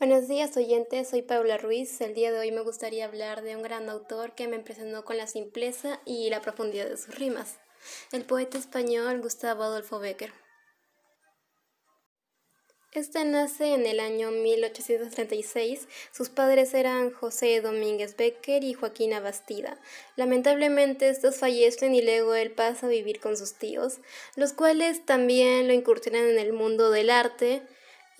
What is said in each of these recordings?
Buenos días oyentes, soy Paula Ruiz. El día de hoy me gustaría hablar de un gran autor que me impresionó con la simpleza y la profundidad de sus rimas, el poeta español Gustavo Adolfo Becker. Este nace en el año 1836. Sus padres eran José Domínguez Becker y Joaquina Bastida. Lamentablemente estos fallecen y luego él pasa a vivir con sus tíos, los cuales también lo incursionan en el mundo del arte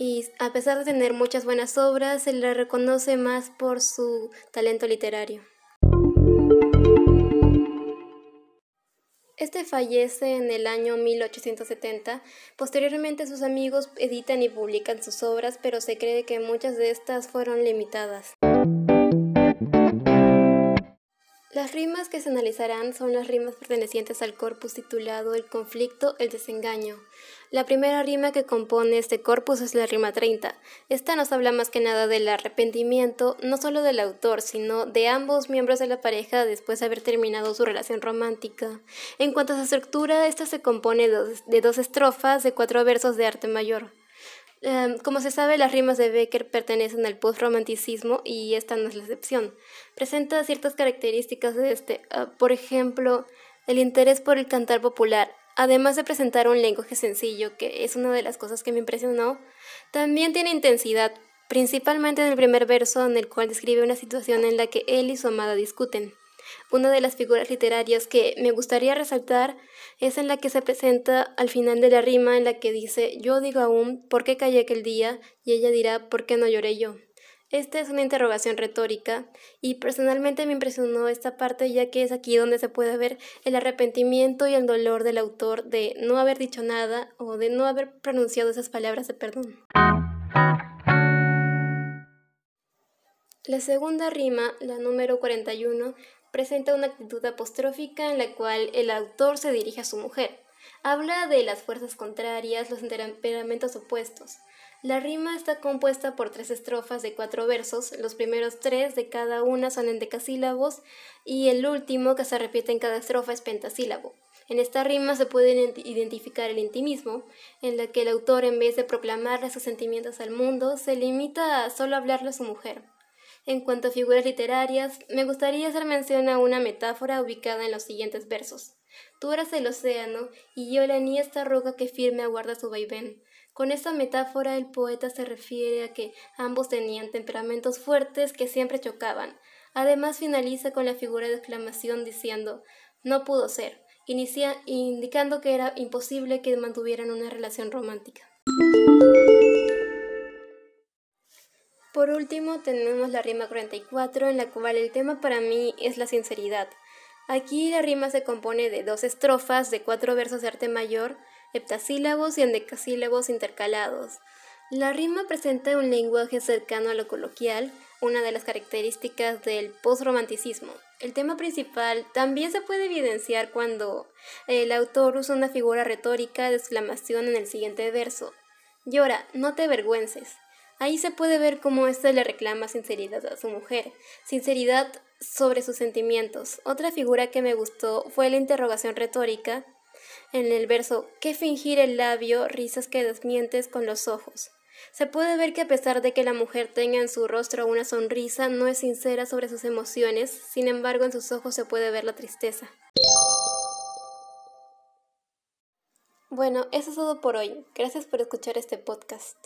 y a pesar de tener muchas buenas obras, se le reconoce más por su talento literario. Este fallece en el año 1870. Posteriormente sus amigos editan y publican sus obras, pero se cree que muchas de estas fueron limitadas. Las rimas que se analizarán son las rimas pertenecientes al corpus titulado El conflicto, el desengaño. La primera rima que compone este corpus es la rima 30. Esta nos habla más que nada del arrepentimiento, no solo del autor, sino de ambos miembros de la pareja después de haber terminado su relación romántica. En cuanto a su estructura, esta se compone de dos estrofas de cuatro versos de arte mayor. Em, como se sabe, las rimas de Becker pertenecen al postromanticismo y esta no es la excepción. Presenta ciertas características de este, ah, por ejemplo, el interés por el cantar popular, además de presentar un lenguaje sencillo, que es una de las cosas que me impresionó, también tiene intensidad, principalmente en el primer verso en el cual describe una situación en la que él y su amada discuten. Una de las figuras literarias que me gustaría resaltar es en la que se presenta al final de la rima en la que dice yo digo aún ¿por qué callé aquel día? y ella dirá ¿por qué no lloré yo? Esta es una interrogación retórica y personalmente me impresionó esta parte ya que es aquí donde se puede ver el arrepentimiento y el dolor del autor de no haber dicho nada o de no haber pronunciado esas palabras de perdón. La segunda rima, la número 41, presenta una actitud apostrófica en la cual el autor se dirige a su mujer. Habla de las fuerzas contrarias, los temperamentos opuestos. La rima está compuesta por tres estrofas de cuatro versos, los primeros tres de cada una son en decasílabos y el último que se repite en cada estrofa es pentasílabo. En esta rima se puede identificar el intimismo, en la que el autor en vez de proclamarle sus sentimientos al mundo, se limita a solo hablarle a su mujer. En cuanto a figuras literarias, me gustaría hacer mención a una metáfora ubicada en los siguientes versos. Tú eras el océano y yo la niesta roca que firme aguarda su vaivén. Con esta metáfora el poeta se refiere a que ambos tenían temperamentos fuertes que siempre chocaban. Además finaliza con la figura de exclamación diciendo no pudo ser, indicando que era imposible que mantuvieran una relación romántica. Por último, tenemos la rima 44, en la cual el tema para mí es la sinceridad. Aquí la rima se compone de dos estrofas de cuatro versos de arte mayor, heptasílabos y endecasílabos intercalados. La rima presenta un lenguaje cercano a lo coloquial, una de las características del postromanticismo. El tema principal también se puede evidenciar cuando el autor usa una figura retórica de exclamación en el siguiente verso. Llora, no te avergüences. Ahí se puede ver cómo éste le reclama sinceridad a su mujer, sinceridad sobre sus sentimientos. Otra figura que me gustó fue la interrogación retórica en el verso ¿Qué fingir el labio, risas que desmientes con los ojos? Se puede ver que a pesar de que la mujer tenga en su rostro una sonrisa, no es sincera sobre sus emociones, sin embargo en sus ojos se puede ver la tristeza. Bueno, eso es todo por hoy. Gracias por escuchar este podcast.